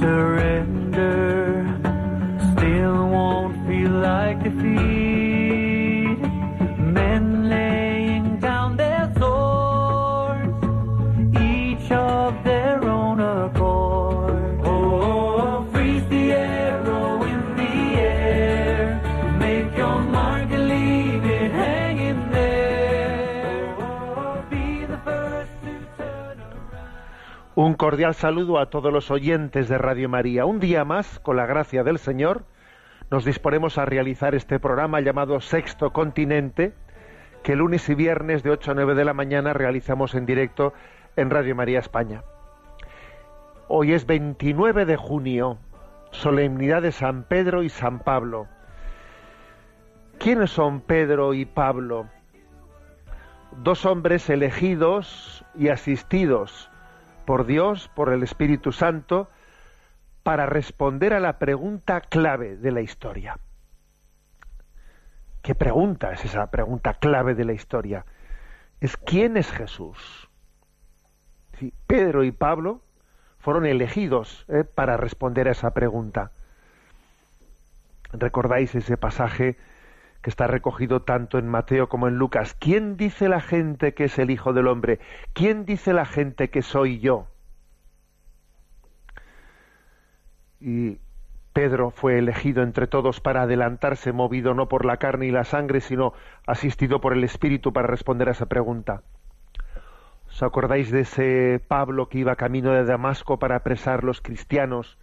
surrender still won't feel like defeat. Un cordial saludo a todos los oyentes de Radio María. Un día más, con la gracia del Señor, nos disponemos a realizar este programa llamado Sexto Continente, que lunes y viernes de 8 a 9 de la mañana realizamos en directo en Radio María España. Hoy es 29 de junio, solemnidad de San Pedro y San Pablo. ¿Quiénes son Pedro y Pablo? Dos hombres elegidos y asistidos por Dios, por el Espíritu Santo, para responder a la pregunta clave de la historia. ¿Qué pregunta es esa pregunta clave de la historia? Es ¿quién es Jesús? Pedro y Pablo fueron elegidos eh, para responder a esa pregunta. ¿Recordáis ese pasaje que está recogido tanto en Mateo como en Lucas. ¿Quién dice la gente que es el Hijo del Hombre? ¿Quién dice la gente que soy yo? Y Pedro fue elegido entre todos para adelantarse, movido no por la carne y la sangre, sino asistido por el Espíritu para responder a esa pregunta. ¿Os acordáis de ese Pablo que iba camino de Damasco para apresar los cristianos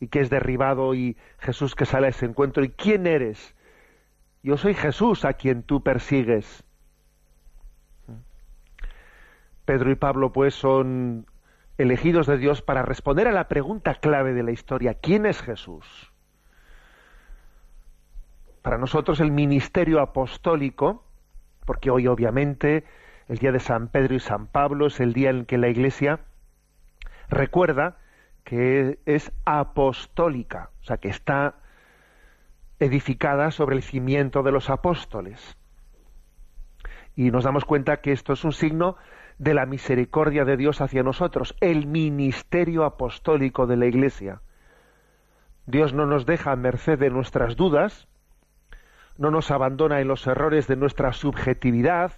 y que es derribado y Jesús que sale a ese encuentro? ¿Y quién eres? Yo soy Jesús a quien tú persigues. Pedro y Pablo, pues, son elegidos de Dios para responder a la pregunta clave de la historia. ¿Quién es Jesús? Para nosotros el ministerio apostólico, porque hoy obviamente el día de San Pedro y San Pablo es el día en que la Iglesia recuerda que es apostólica, o sea, que está edificada sobre el cimiento de los apóstoles. Y nos damos cuenta que esto es un signo de la misericordia de Dios hacia nosotros, el ministerio apostólico de la Iglesia. Dios no nos deja a merced de nuestras dudas, no nos abandona en los errores de nuestra subjetividad,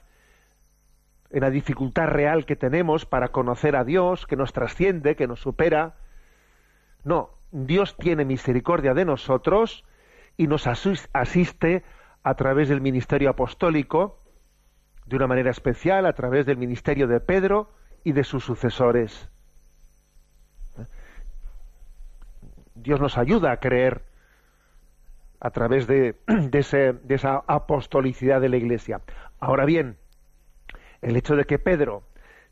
en la dificultad real que tenemos para conocer a Dios, que nos trasciende, que nos supera. No, Dios tiene misericordia de nosotros y nos asiste a través del ministerio apostólico, de una manera especial, a través del ministerio de Pedro y de sus sucesores. Dios nos ayuda a creer a través de, de, esa apostolicidad de la Iglesia. Ahora bien, el hecho de que Pedro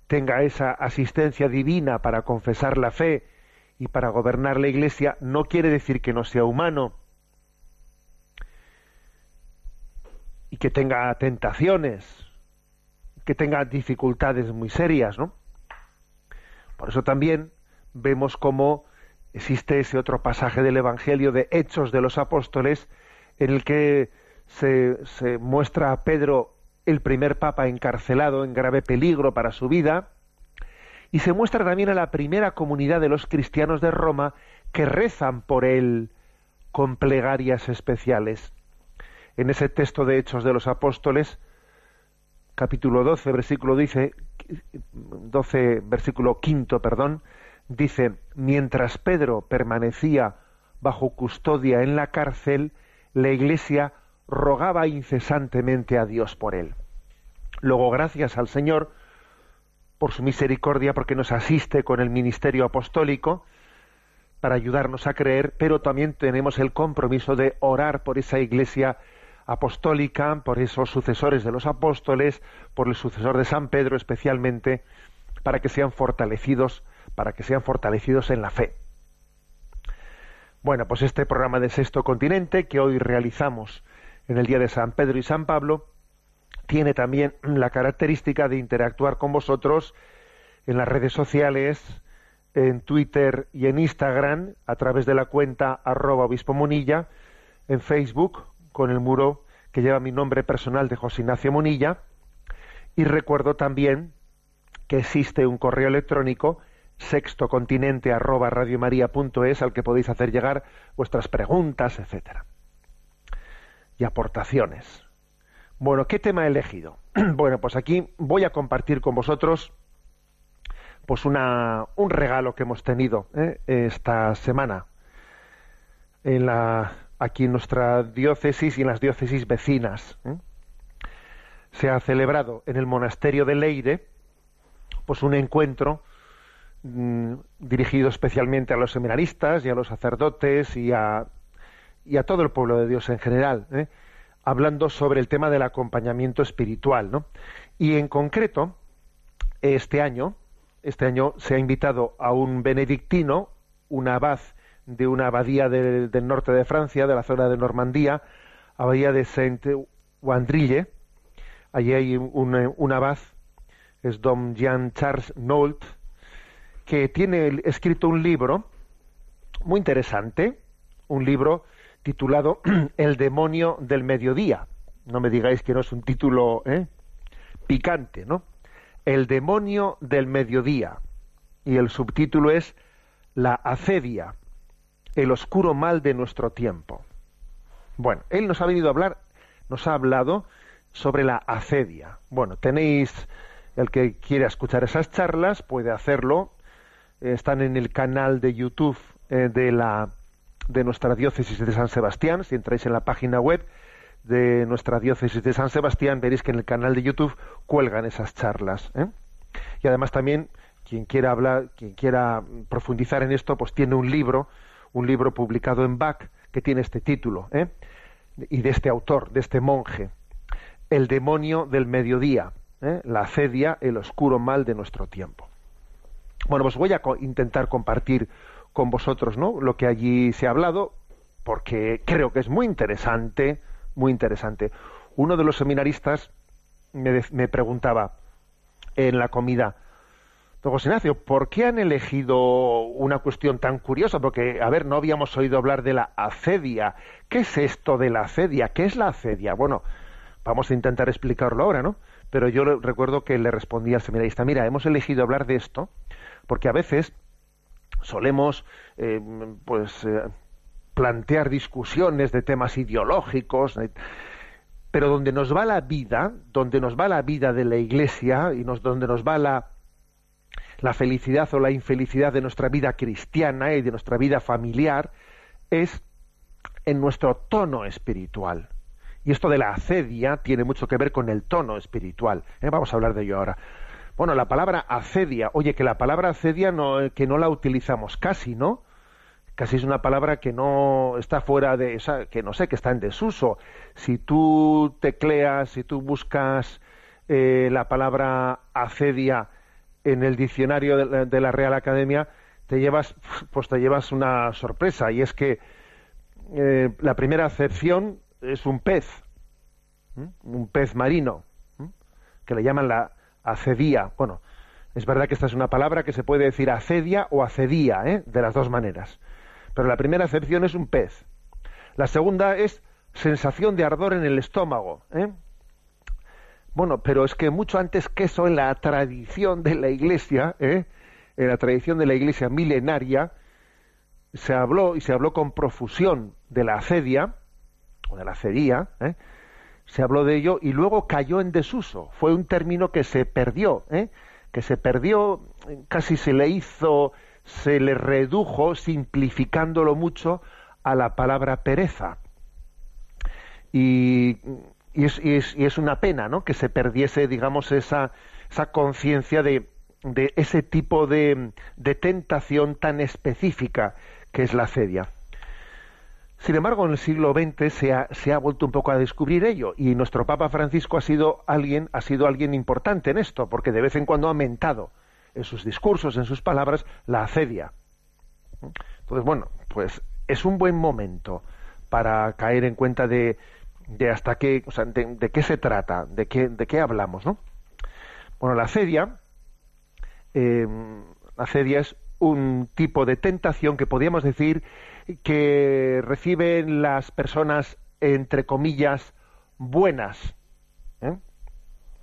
tenga esa asistencia divina para confesar la fe y para gobernar la Iglesia no quiere decir que no sea humano. Y que tenga tentaciones, que tenga dificultades muy serias, ¿no? Por eso también vemos cómo existe ese otro pasaje del Evangelio de Hechos de los Apóstoles en el que se, se muestra a Pedro el primer papa encarcelado en grave peligro para su vida y se muestra también a la primera comunidad de los cristianos de Roma que rezan por él con plegarias especiales en ese texto de Hechos de los Apóstoles, capítulo 12, versículo dice, 12, versículo quinto, perdón, dice, mientras Pedro permanecía bajo custodia en la cárcel, la iglesia rogaba incesantemente a Dios por él. Luego, gracias al Señor por su misericordia, porque nos asiste con el ministerio apostólico, para ayudarnos a creer, pero también tenemos el compromiso de orar por esa iglesia apostólica, por esos sucesores de los apóstoles, por el sucesor de San Pedro especialmente, para que sean fortalecidos, para que sean fortalecidos en la fe. Bueno, pues este programa de Sexto Continente que hoy realizamos en el día de San Pedro y San Pablo tiene también la característica de interactuar con vosotros en las redes sociales, en Twitter y en Instagram, a través de la cuenta arroba obispo Monilla, en Facebook, con el muro que lleva mi nombre personal de José Ignacio Monilla, y recuerdo también que existe un correo electrónico sextocontinente al que podéis hacer llegar vuestras preguntas, etcétera. Y aportaciones. Bueno, ¿qué tema he elegido? bueno, pues aquí voy a compartir con vosotros pues una, un regalo que hemos tenido ¿eh? esta semana en la, aquí en nuestra diócesis y en las diócesis vecinas. ¿eh? Se ha celebrado en el monasterio de Leire pues un encuentro mm, dirigido especialmente a los seminaristas y a los sacerdotes y a, y a todo el pueblo de Dios en general, ¿eh? hablando sobre el tema del acompañamiento espiritual. ¿no? Y en concreto, este año, este año se ha invitado a un benedictino, un abad de una abadía del, norte de Francia, de la zona de Normandía, abadía de Saint-Wandrille. Allí hay un, un abad es don Jean Charles Nolt, que tiene escrito un libro muy interesante, un libro titulado El demonio del mediodía. No me digáis que no es un título ¿eh? picante, ¿no? El demonio del mediodía. Y el subtítulo es La acedia, el oscuro mal de nuestro tiempo. Bueno, él nos ha venido a hablar, nos ha hablado sobre la acedia. Bueno, tenéis el que quiera escuchar esas charlas puede hacerlo. están en el canal de YouTube eh, de la de nuestra diócesis de San Sebastián. Si entráis en la página web de nuestra diócesis de San Sebastián, veréis que en el canal de YouTube cuelgan esas charlas. ¿eh? Y además también quien quiera hablar, quien quiera profundizar en esto, pues tiene un libro, un libro publicado en BAC que tiene este título, ¿eh? y de este autor, de este monje, El demonio del mediodía. ¿eh? la acedia, el oscuro mal de nuestro tiempo. Bueno, pues voy a intentar compartir con vosotros ¿no? lo que allí se ha hablado, porque creo que es muy interesante, muy interesante. Uno de los seminaristas me preguntaba en la comida, Don José ¿por qué han elegido una cuestión tan curiosa? Porque, a ver, no habíamos oído hablar de la acedia. ¿Qué es esto de la acedia? ¿Qué es la acedia? Bueno, vamos a intentar explicarlo ahora, ¿no? pero yo recuerdo que le respondí al seminarista, mira, hemos elegido hablar de esto porque a veces solemos eh, pues eh, plantear discusiones de temas ideológicos, eh, pero donde nos va la vida, donde nos va la vida de la Iglesia y donde nos va la, la felicidad o la infelicidad de nuestra vida cristiana y de nuestra vida familiar, es en nuestro tono espiritual. Y esto de la acedia tiene mucho que ver con el tono espiritual. ¿eh? Vamos a hablar de ello ahora. Bueno, la palabra acedia, oye, que la palabra acedia no, que no la utilizamos casi, ¿no? Casi es una palabra que no está fuera de que no sé, que está en desuso. Si tú tecleas, si tú buscas eh, la palabra acedia en el diccionario de la, Real Academia, te llevas, pues te llevas una sorpresa y es que eh, la primera acepción es un pez, un pez marino, que le llaman la acedía. Bueno, es verdad que esta es una palabra que se puede decir acedia o acedía, ¿eh? de las dos maneras. Pero la primera acepción es un pez. La segunda es sensación de ardor en el estómago. ¿eh? Bueno, pero es que mucho antes que eso, en la tradición de la Iglesia, ¿eh? en la tradición de la Iglesia milenaria, se habló y se habló con profusión de la acedia, de la cería, ¿eh? se habló de ello y luego cayó en desuso. Fue un término que se perdió, ¿eh? que se perdió, casi se le hizo, se le redujo, simplificándolo mucho, a la palabra pereza. Y, es, y es, una pena, ¿no? Que se perdiese, digamos, esa, esa conciencia de, de, ese tipo de, de tentación tan específica que es la cedia. Sin embargo, en el siglo XX se ha, se ha, vuelto un poco a descubrir ello y nuestro Papa Francisco ha sido alguien, ha sido alguien importante en esto, porque de vez en cuando ha mentado en sus discursos, en sus palabras, la acedia. Entonces, bueno, pues es un buen momento para caer en cuenta de, de hasta qué, o sea, de, qué se trata, de qué, de qué hablamos, ¿no? Bueno, la cedia, eh, la cedia es un tipo de tentación que podríamos decir que reciben las personas, entre comillas, buenas. ¿eh?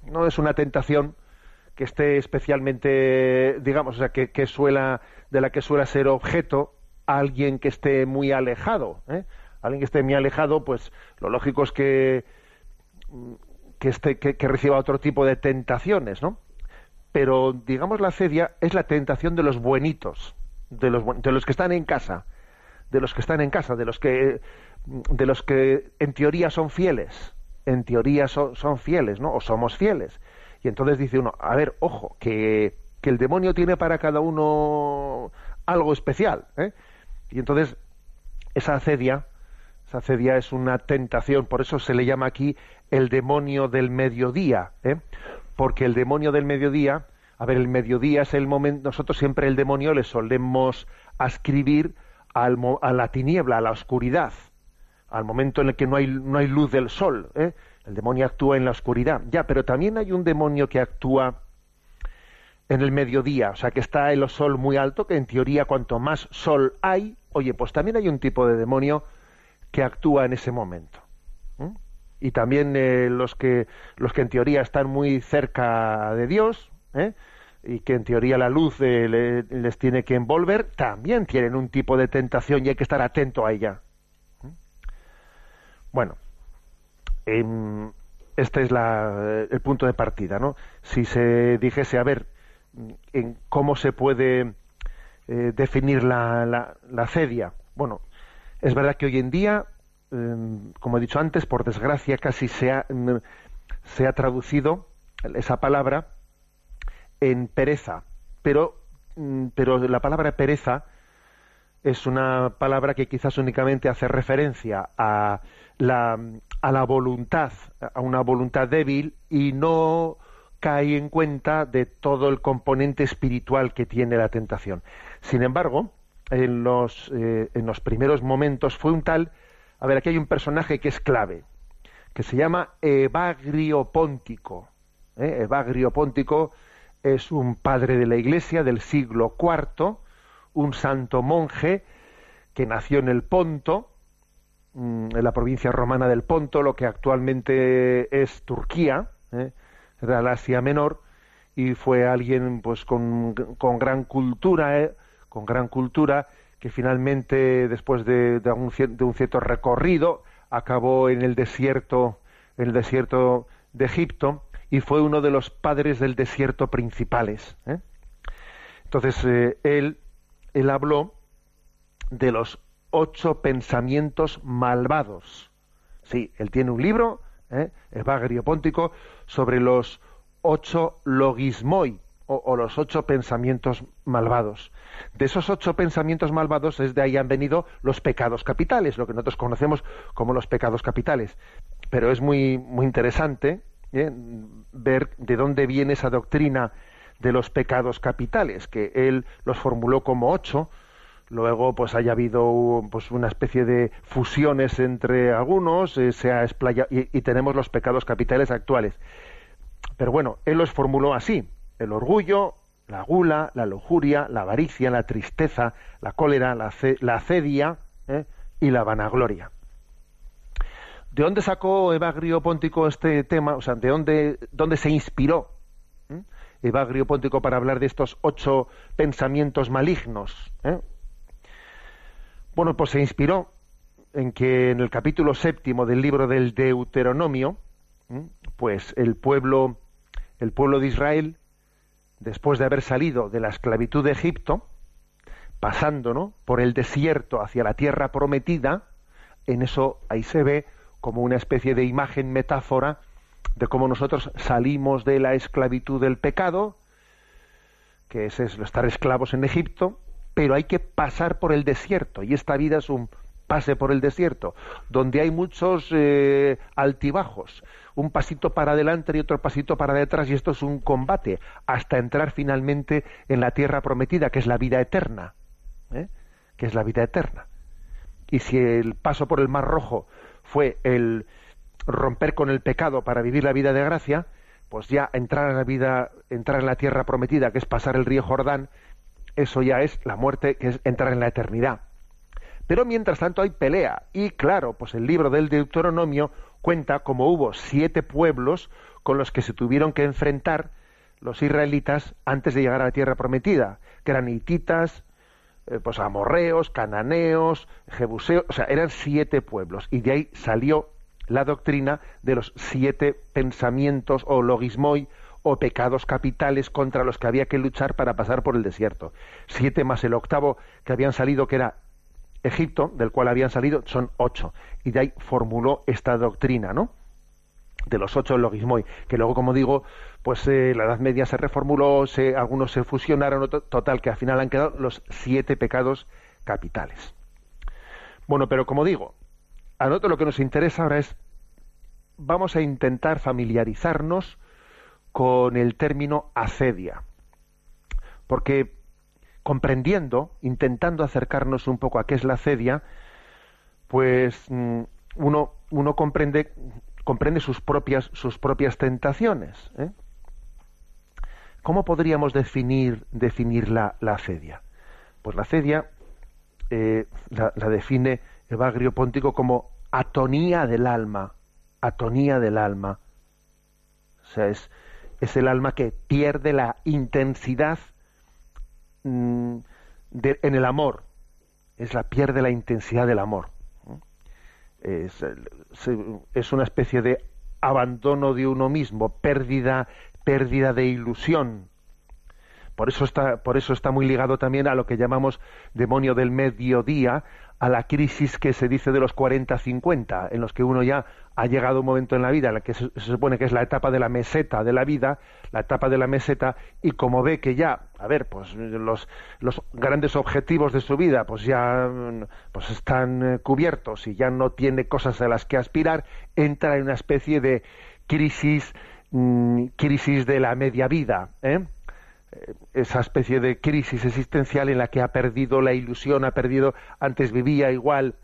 No es una tentación que esté especialmente, digamos, o sea, que, que suela, de la que suele ser objeto alguien que esté muy alejado. ¿eh? Alguien que esté muy alejado, pues lo lógico es que, que, esté, que, reciba otro tipo de tentaciones, ¿no? Pero, digamos, la cedia es la tentación de los buenitos, de los, de los que están en casa, de los que están en casa, de los que, de los que en teoría son fieles, en teoría son, son fieles, ¿no? O somos fieles. Y entonces dice uno, a ver, ojo, que, que el demonio tiene para cada uno algo especial, ¿eh? Y entonces esa acedia, esa acedia es una tentación, por eso se le llama aquí el demonio del mediodía, ¿eh? porque el demonio del mediodía, a ver, el mediodía es el momento, nosotros siempre el demonio le solemos ascribir al, a la tiniebla, a la oscuridad, al momento en el que no hay, no hay luz del sol. ¿eh? El demonio actúa en la oscuridad. Ya, pero también hay un demonio que actúa en el mediodía, o sea, que está el sol muy alto, que en teoría cuanto más sol hay, oye, pues también hay un tipo de demonio que actúa en ese momento. Y también eh, los que los que en teoría están muy cerca de Dios, ¿eh? y que en teoría la luz eh, les tiene que envolver, también tienen un tipo de tentación y hay que estar atento a ella. Bueno, em, este es la, el punto de partida, ¿no? Si se dijese, a ver, en cómo se puede eh, definir la, la, cedia. Bueno, es verdad que hoy en día, em, como he dicho antes, por desgracia casi se ha, mm, se ha traducido esa palabra en pereza, pero, mm, pero la palabra pereza es una palabra que quizás únicamente hace referencia a la, a la voluntad, a una voluntad débil y no cae en cuenta de todo el componente espiritual que tiene la tentación. Sin embargo, en los, eh, en los primeros momentos fue un tal, a ver, aquí hay un personaje que es clave, que se llama Evagrio Póntico. ¿eh? Evagrio Póntico es un padre de la Iglesia del siglo IV, un santo monje que nació en el Ponto, mm, en la provincia romana del Ponto, lo que actualmente es Turquía, ¿eh? era la Asia Menor, y fue alguien pues con, con gran cultura, ¿eh? Con gran cultura, que finalmente, después de, un, cierto recorrido, acabó en el desierto, en el desierto de Egipto, y fue uno de los padres del desierto principales. ¿eh? Entonces, eh, él, él habló de los ocho pensamientos malvados. Sí, él tiene un libro, ¿eh? Evagrio Póntico, sobre los ocho logismoi, o, los ocho pensamientos malvados. De esos ocho pensamientos malvados es de ahí han venido los pecados capitales, lo que nosotros conocemos como los pecados capitales. Pero es muy, muy interesante ¿eh? ver de dónde viene esa doctrina de los pecados capitales, que él los formuló como ocho, luego pues haya habido pues una especie de fusiones entre algunos, eh, se ha y, y tenemos los pecados capitales actuales. Pero bueno, él los formuló así, el orgullo, la gula, la lujuria, la avaricia, la tristeza, la cólera, la, la acedia ¿eh? y la vanagloria. ¿De dónde sacó Evagrio Póntico este tema? O sea, ¿de dónde, dónde se inspiró ¿eh? Evagrio Póntico para hablar de estos ocho pensamientos malignos? ¿eh? Bueno, pues se inspiró en que en el capítulo séptimo del libro del Deuteronomio, pues el pueblo, el pueblo de Israel, después de haber salido de la esclavitud de Egipto, pasando ¿no? por el desierto hacia la tierra prometida, en eso ahí se ve como una especie de imagen metáfora de cómo nosotros salimos de la esclavitud del pecado, que es, estar esclavos en Egipto, pero hay que pasar por el desierto, y esta vida es un pase por el desierto, donde hay muchos eh, altibajos, un pasito para adelante y otro pasito para detrás, y esto es un combate, hasta entrar finalmente en la tierra prometida, que es la vida eterna, ¿eh? que es la vida eterna. y si el paso por el Mar Rojo fue el romper con el pecado para vivir la vida de gracia, pues ya entrar en la vida, entrar en la tierra prometida, que es pasar el río Jordán, eso ya es la muerte, que es entrar en la eternidad. Pero mientras tanto hay pelea. Y claro, pues el libro del Deuteronomio cuenta como hubo siete pueblos con los que se tuvieron que enfrentar los israelitas antes de llegar a la tierra prometida, que eran eh, pues amorreos, cananeos, jebuseos, o sea, eran siete pueblos. Y de ahí salió la doctrina de los siete pensamientos o logismoi o pecados capitales contra los que había que luchar para pasar por el desierto. Siete más el octavo que habían salido, que era Egipto, del cual habían salido, son ocho. Y de ahí formuló esta doctrina, ¿no? De los ocho logismoi, que luego, como digo, pues eh, la Edad Media se reformuló, algunos se fusionaron, total, que al final han quedado los siete pecados capitales. Bueno, pero como digo, a nosotros lo que nos interesa ahora es, vamos a intentar familiarizarnos con el término acedia, porque comprendiendo, intentando acercarnos un poco a qué es la acedia, pues mm, uno, uno comprende, comprende sus propias, sus propias tentaciones. ¿eh? ¿Cómo podríamos definir, definir la, acedia? Pues la acedia eh, la, la, define Evagrio Póntico como atonía del alma, atonía del alma. O sea, es, es el alma que pierde la intensidad mm, en el amor. Es la pierde la intensidad del amor. Es, es, una especie de abandono de uno mismo, pérdida, pérdida de ilusión. Por eso está, por eso está muy ligado también a lo que llamamos demonio del mediodía, a la crisis que se dice de los 40-50, en los que uno ya ha llegado un momento en la vida en la que se, supone que es la etapa de la meseta de la vida, la etapa de la meseta, y como ve que ya, a ver, pues los, los grandes objetivos de su vida pues ya pues están eh, cubiertos y ya no tiene cosas a las que aspirar, entra en una especie de crisis, mm, crisis de la media vida, ¿eh? Esa especie de crisis existencial en la que ha perdido la ilusión, ha perdido, antes vivía igual,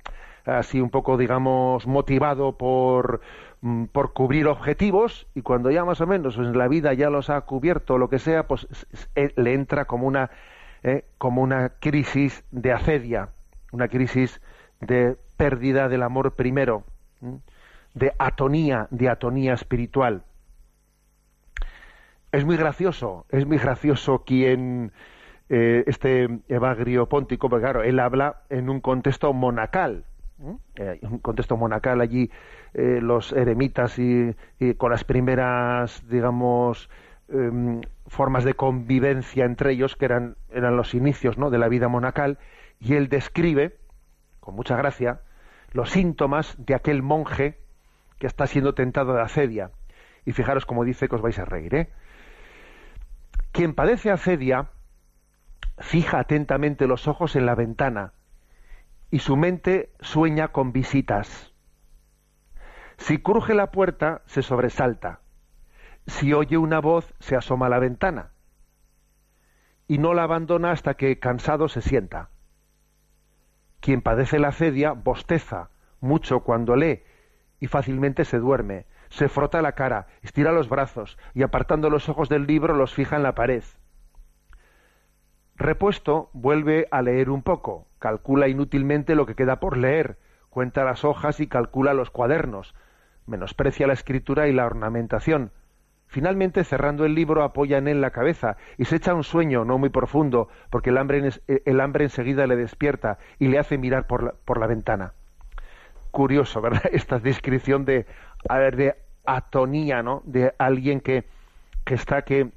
así un poco, digamos, motivado por, mm, por cubrir objetivos y cuando ya más o menos en la vida ya los ha cubierto, lo que sea, pues eh, le entra como una, eh, como una crisis de acedia, una crisis de pérdida del amor primero, de atonía, de atonía espiritual es muy gracioso, es muy gracioso quien eh, este Evagrio Póntico, porque claro, él habla en un contexto monacal, eh, un contexto monacal allí eh, los eremitas y, con las primeras, digamos, em, formas de convivencia entre ellos, que eran, eran los inicios ¿no? de la vida monacal, y él describe, con mucha gracia, los síntomas de aquel monje que está siendo tentado de acedia. Y fijaros como dice que os vais a reír, ¿eh? Quien padece acedia fija atentamente los ojos en la ventana y su mente sueña con visitas. Si cruje la puerta, se sobresalta. Si oye una voz, se asoma a la ventana. Y no la abandona hasta que cansado se sienta. Quien padece la acedia bosteza mucho cuando lee y fácilmente se duerme se frota la cara, estira los brazos y apartando los ojos del libro los fija en la pared. Repuesto, vuelve a leer un poco, calcula inútilmente lo que queda por leer, cuenta las hojas y calcula los cuadernos, menosprecia la escritura y la ornamentación. Finalmente, cerrando el libro, apoya en él la cabeza y se echa un sueño no muy profundo, porque el hambre, el hambre enseguida le despierta y le hace mirar por la, por la ventana. Curioso, ¿verdad? Esta descripción de de atonía, ¿no? De alguien que, que está que,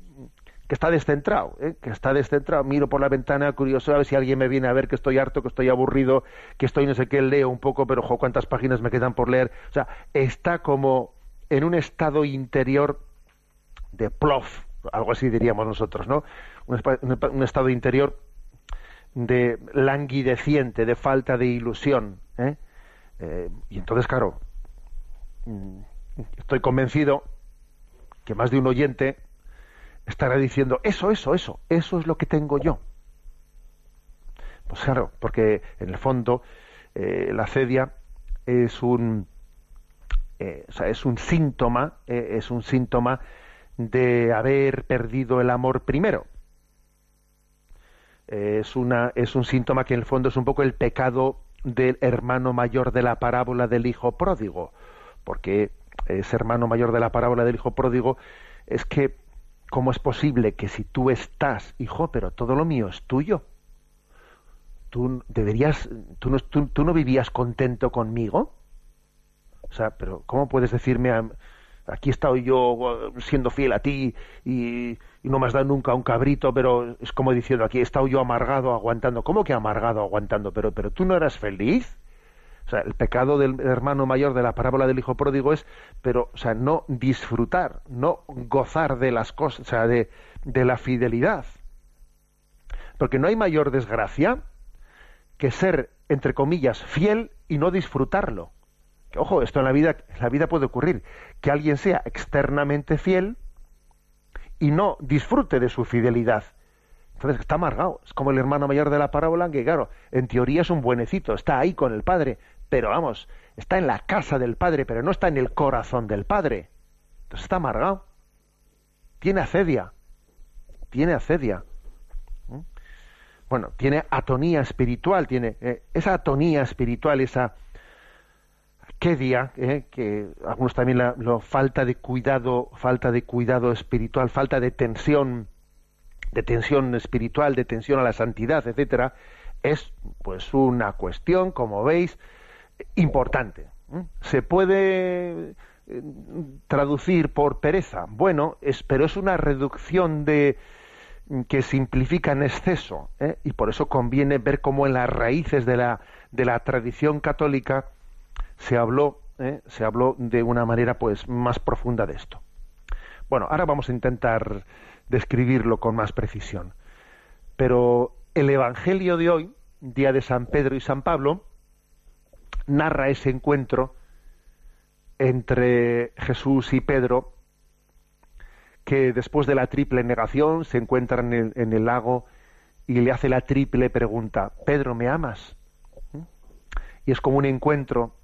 que está descentrado, ¿eh? que está descentrado. Miro por la ventana curioso a ver si alguien me viene a ver que estoy harto, que estoy aburrido, que estoy no sé qué, leo un poco, pero jo, cuántas páginas me quedan por leer. O sea, está como en un estado interior de plof, algo así diríamos nosotros, ¿no? Un, un estado interior de languideciente, de falta de ilusión. ¿eh? Eh, y entonces, claro, Mm, estoy convencido que más de un oyente estará diciendo, eso, eso, eso, eso es lo que tengo yo. Pues claro, porque en el fondo eh, la acedia es un eh, o sea, es un síntoma eh, es un síntoma de haber perdido el amor primero es una es un síntoma que en el fondo es un poco el pecado del hermano mayor de la parábola del hijo pródigo porque ese hermano mayor de la parábola del hijo pródigo es que cómo es posible que si tú estás hijo pero todo lo mío es tuyo tú deberías, tú no, no vivías contento conmigo. O sea, pero ¿cómo puedes decirme, aquí he estado yo siendo fiel a ti y, no me has dado nunca un cabrito, pero es como diciendo, aquí he estado yo amargado aguantando. ¿Cómo que amargado aguantando? Pero, pero tú no eras feliz. O sea, el pecado del hermano mayor de la parábola del hijo pródigo es, pero, o sea, no disfrutar, no gozar de las cosas, o sea, de, de la fidelidad. Porque no hay mayor desgracia que ser, entre comillas, fiel y no disfrutarlo. Ojo, esto en la vida, en la vida puede ocurrir, que alguien sea externamente fiel y no disfrute de su fidelidad. Entonces está amargado. Es como el hermano mayor de la parábola, que claro, en teoría es un buenecito, está ahí con el padre, pero vamos, está en la casa del padre, pero no está en el corazón del padre. Entonces está amargado. Tiene acedia. Tiene acedia bueno, tiene atonía espiritual, tiene eh, esa atonía espiritual, esa quedia, eh, que algunos también la, lo falta de cuidado, falta de cuidado espiritual, falta de tensión, de tensión espiritual, de tensión a la santidad, etcétera, es pues una cuestión, como veis, importante. Se puede eh, traducir por pereza, bueno, es, pero es una reducción de, que simplifica en exceso ¿eh? y por eso conviene ver cómo en las raíces de la, de la tradición católica se habló ¿eh? se habló de una manera pues más profunda de esto bueno ahora vamos a intentar describirlo con más precisión pero el evangelio de hoy día de San Pedro y San Pablo narra ese encuentro entre Jesús y Pedro que después de la triple negación se encuentra en el, lago y le hace la triple pregunta, Pedro, ¿me amas? Y es como un encuentro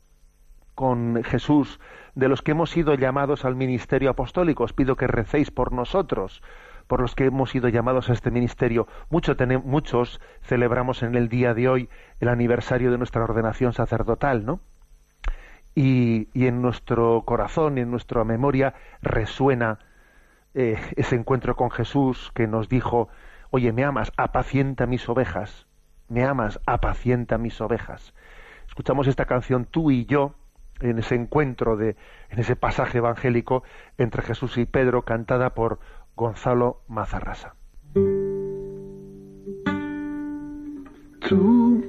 con Jesús, de los que hemos sido llamados al ministerio apostólico. Os pido que recéis por nosotros, por los que hemos sido llamados a este ministerio. muchos celebramos en el día de hoy el aniversario de nuestra ordenación sacerdotal, ¿no? Y, y en nuestro corazón, en nuestra memoria, resuena eh, ese encuentro con Jesús que nos dijo, oye, me amas, apacienta mis ovejas, me amas, apacienta mis ovejas. Escuchamos esta canción tú y yo en ese encuentro de, en ese pasaje evangélico entre Jesús y Pedro, cantada por Gonzalo Mazarrasa. Tú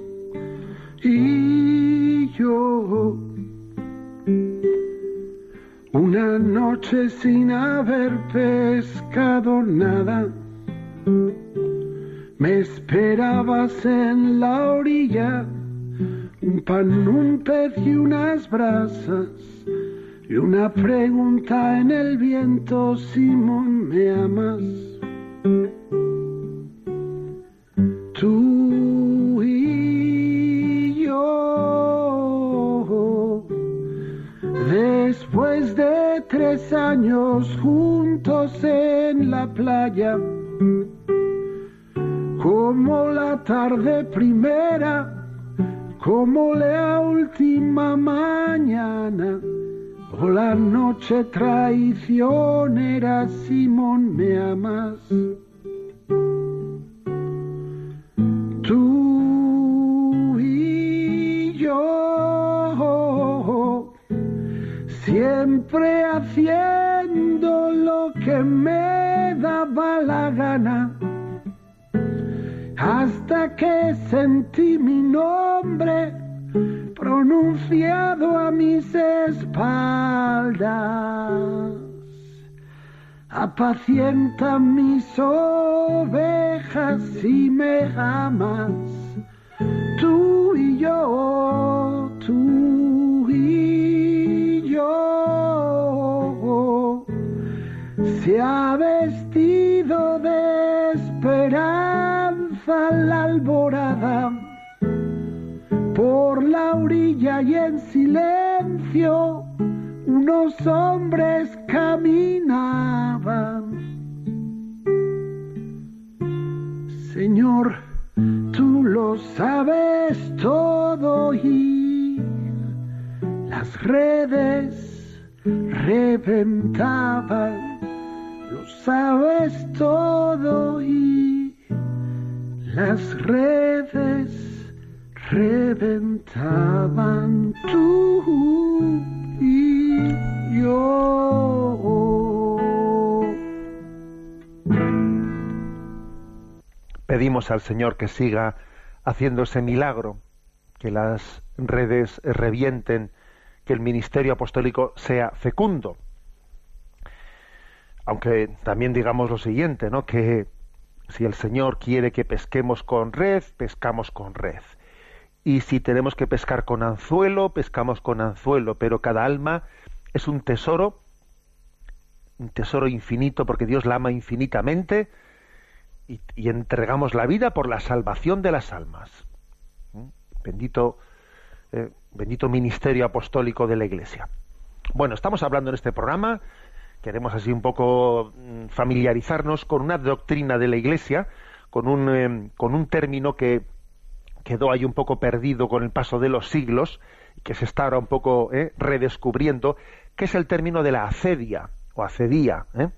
y yo una noche sin haber pescado nada. Me esperabas en la orilla, un pan, un pez y unas brasas. Y una pregunta en el viento, Simón, ¿me amas? Tú y yo, después de tres años juntos en la playa, como la tarde primera, como la última mañana, o la noche traicionera, Simón, ¿me amas? Tú y yo siempre haciendo lo que me daba la gana, hasta que sentí mi nombre pronunciado a mis espaldas. Apacienta mis ovejas si me amas, tú y yo, tú y yo. Se ha vestido de esperanza la alborada por la orilla y en silencio unos hombres caminaban. Señor, tú lo sabes todo y las redes reventaban. Lo sabes todo y las redes reventaban tú y yo. Pedimos al Señor que siga haciendo ese milagro, que las redes revienten, que el ministerio apostólico sea fecundo. Aunque también digamos lo siguiente, ¿no? Que si el Señor quiere que pesquemos con red, pescamos con red. Y si tenemos que pescar con anzuelo, pescamos con anzuelo. Pero cada alma es un tesoro, un tesoro infinito, porque Dios la ama infinitamente y, entregamos la vida por la salvación de las almas. ¿Mm? Bendito, eh, bendito ministerio apostólico de la Iglesia. Bueno, estamos hablando en este programa, queremos así un poco mm, familiarizarnos con una doctrina de la Iglesia, con un, eh, con un término que quedó ahí un poco perdido con el paso de los siglos, que se está ahora un poco eh, redescubriendo, que es el término de la acedia o acedía. ¿eh?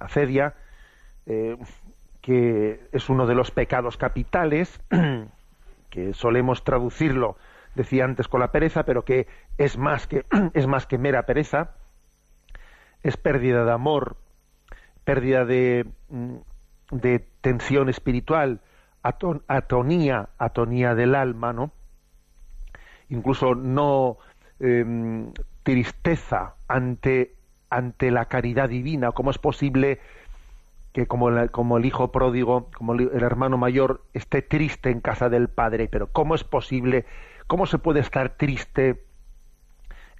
La acedia, eh, que es uno de los pecados capitales, que solemos traducirlo, decía antes, con la pereza, pero que es más que, es más que mera pereza, es pérdida de amor, pérdida de, mm, de tensión espiritual, atonía, atonía del alma, ¿no? Incluso no em, tristeza ante, ante la caridad divina. ¿Cómo es posible que como, como el hijo pródigo, como el, hermano mayor, esté triste en casa del padre? Pero ¿cómo es posible? ¿Cómo se puede estar triste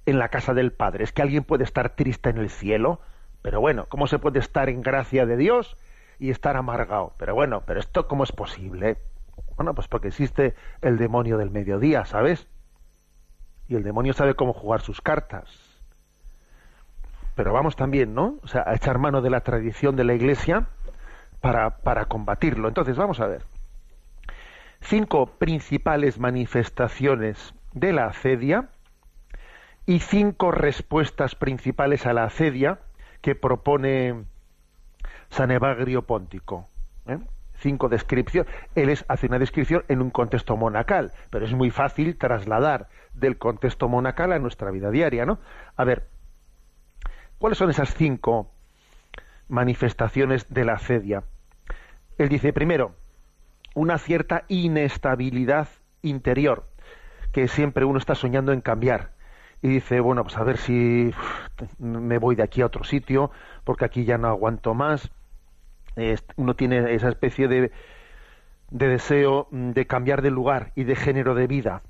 en la casa del padre? ¿Es que alguien puede estar triste en el cielo? Pero bueno, ¿cómo se puede estar en gracia de Dios y estar amargado. Pero bueno, pero esto cómo es posible? Bueno, pues porque existe el demonio del mediodía, ¿sabes? Y el demonio sabe cómo jugar sus cartas. Pero vamos también, ¿no? O sea, a echar mano de la tradición de la Iglesia para, para combatirlo. Entonces, vamos a ver. Cinco principales manifestaciones de la acedia y cinco respuestas principales a la acedia que propone San Evagrio Póntico. ¿eh? Cinco descripciones. Él hace una descripción en un contexto monacal, pero es muy fácil trasladar del contexto monacal a nuestra vida diaria, ¿no? A ver, ¿cuáles son esas cinco manifestaciones de la acedia? Él dice, primero, una cierta inestabilidad interior, que siempre uno está soñando en cambiar. Y dice, bueno, pues a ver si me voy de aquí a otro sitio, porque aquí ya no aguanto más uno tiene esa especie de, de, deseo mm, de cambiar de lugar y de género de vida.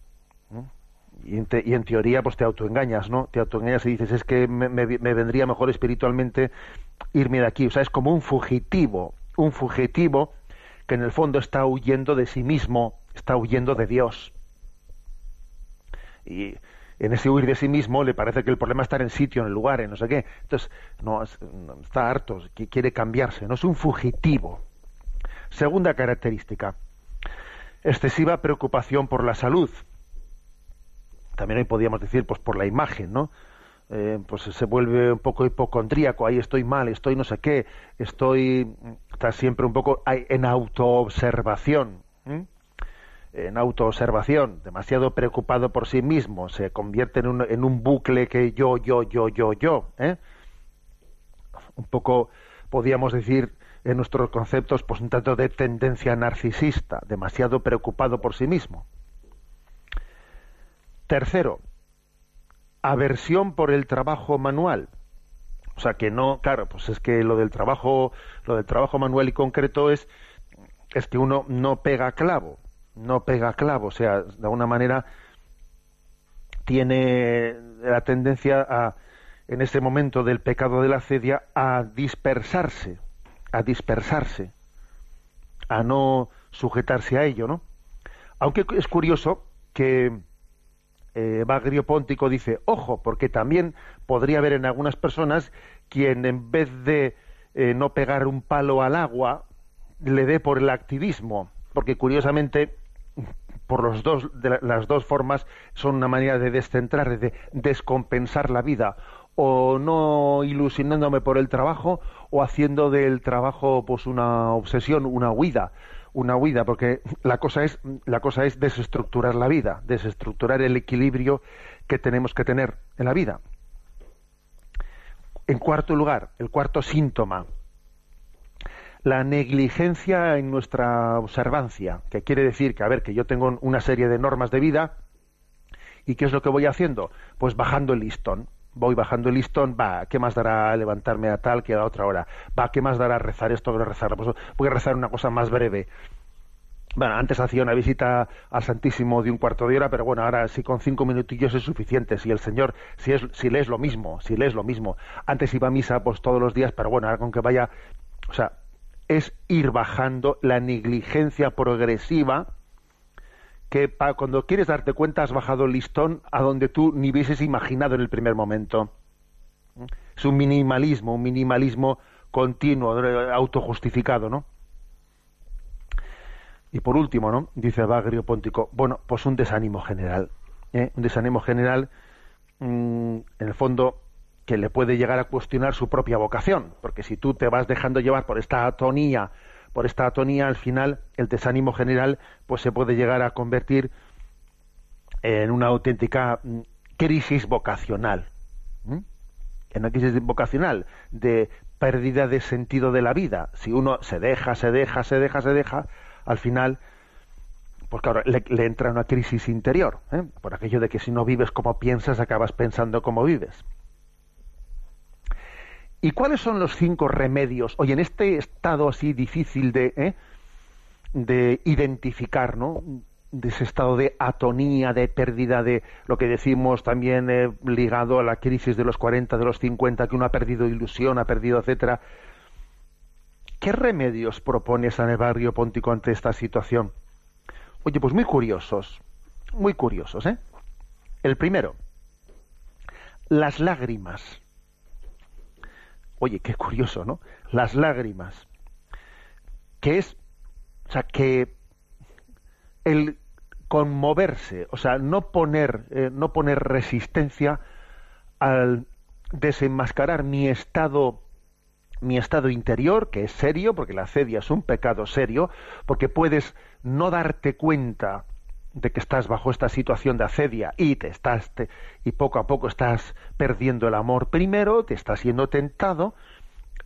Y, en teoría pues te autoengañas, ¿no? Te autoengañas y dices, es que me, vendría mejor espiritualmente irme de aquí. O sea, es como un fugitivo, un fugitivo que en el fondo está huyendo de sí mismo, está huyendo de Dios. Y en ese huir de sí mismo le parece que el problema está en el sitio, en el lugar, en no sé qué. Entonces, no, está harto, quiere cambiarse, no es un fugitivo. Segunda característica, excesiva preocupación por la salud. También hoy podríamos decir, pues por la imagen, ¿no? Eh, pues se vuelve un poco hipocondríaco, ahí estoy mal, estoy no sé qué, estoy, está siempre un poco en autoobservación en autoobservación, demasiado preocupado por sí mismo, se convierte en un, en un bucle que yo, yo, yo, yo, yo. ¿eh? Un poco, podríamos decir, en nuestros conceptos, pues un tanto de tendencia narcisista, demasiado preocupado por sí mismo. Tercero, aversión por el trabajo manual. O sea que no, claro, pues es que lo del trabajo, lo del trabajo manual y concreto es, es que uno no pega clavo no pega clavo, o sea, de alguna manera tiene la tendencia a, en ese momento del pecado de la cedia, a dispersarse, a dispersarse, a no sujetarse a ello, ¿no? Aunque es curioso que eh, Bagrio Póntico dice, ojo, porque también podría haber en algunas personas quien en vez de eh, no pegar un palo al agua, le dé por el activismo, porque curiosamente por los dos, de las dos formas son una manera de descentrar, de descompensar la vida, o no ilusionándome por el trabajo, o haciendo del trabajo pues una obsesión, una huida, una huida, porque la cosa es, la cosa es desestructurar la vida, desestructurar el equilibrio que tenemos que tener en la vida. En cuarto lugar, el cuarto síntoma, la negligencia en nuestra observancia, que quiere decir que, a ver, que yo tengo una serie de normas de vida y ¿qué es lo que voy haciendo? Pues bajando el listón. Voy bajando el listón, va, ¿qué más dará levantarme a tal que a otra hora? Va, ¿qué más dará rezar esto que rezar? Pues voy a rezar una cosa más breve. Bueno, antes hacía una visita al Santísimo de un cuarto de hora, pero bueno, ahora sí con cinco minutillos es suficiente. Si el Señor, si es, si lees lo mismo, si lees lo mismo. Antes iba a misa pues todos los días, pero bueno, ahora con que vaya, o sea, es ir bajando la negligencia progresiva que cuando quieres darte cuenta has bajado el listón a donde tú ni hubieses imaginado en el primer momento. Es un minimalismo, un minimalismo continuo, autojustificado, ¿no? Y por último, ¿no? Dice Bagrio Póntico, bueno, pues un desánimo general. ¿eh? Un desánimo general, mm, en el fondo, que le puede llegar a cuestionar su propia vocación, porque si tú te vas dejando llevar por esta atonía, por esta atonía, al final el desánimo general pues se puede llegar a convertir en una auténtica mm, crisis vocacional. En una crisis vocacional de pérdida de sentido de la vida. Si uno se deja, se deja, se deja, se deja, al final, pues claro, le, entra una crisis interior, ¿eh? por aquello de que si no vives como piensas, acabas pensando como vives. ¿Y cuáles son los cinco remedios? Oye, en este estado así difícil de, ¿eh? de identificar, ¿no? De ese estado de atonía, de pérdida de lo que decimos también eh, ligado a la crisis de los 40, de los 50, que uno ha perdido ilusión, ha perdido, etcétera. ¿Qué remedios propone San Evarrio Póntico ante esta situación? Oye, pues muy curiosos, muy curiosos, ¿eh? El primero, las lágrimas. Oye, qué curioso, ¿no? Las lágrimas. Que es, o sea, que el conmoverse, o sea, no poner, eh, no poner resistencia al desenmascarar mi estado mi estado interior, que es serio, porque la acedia es un pecado serio, porque puedes no darte cuenta de que estás bajo esta situación de acedia y te estás y poco a poco estás perdiendo el amor primero, te estás siendo tentado,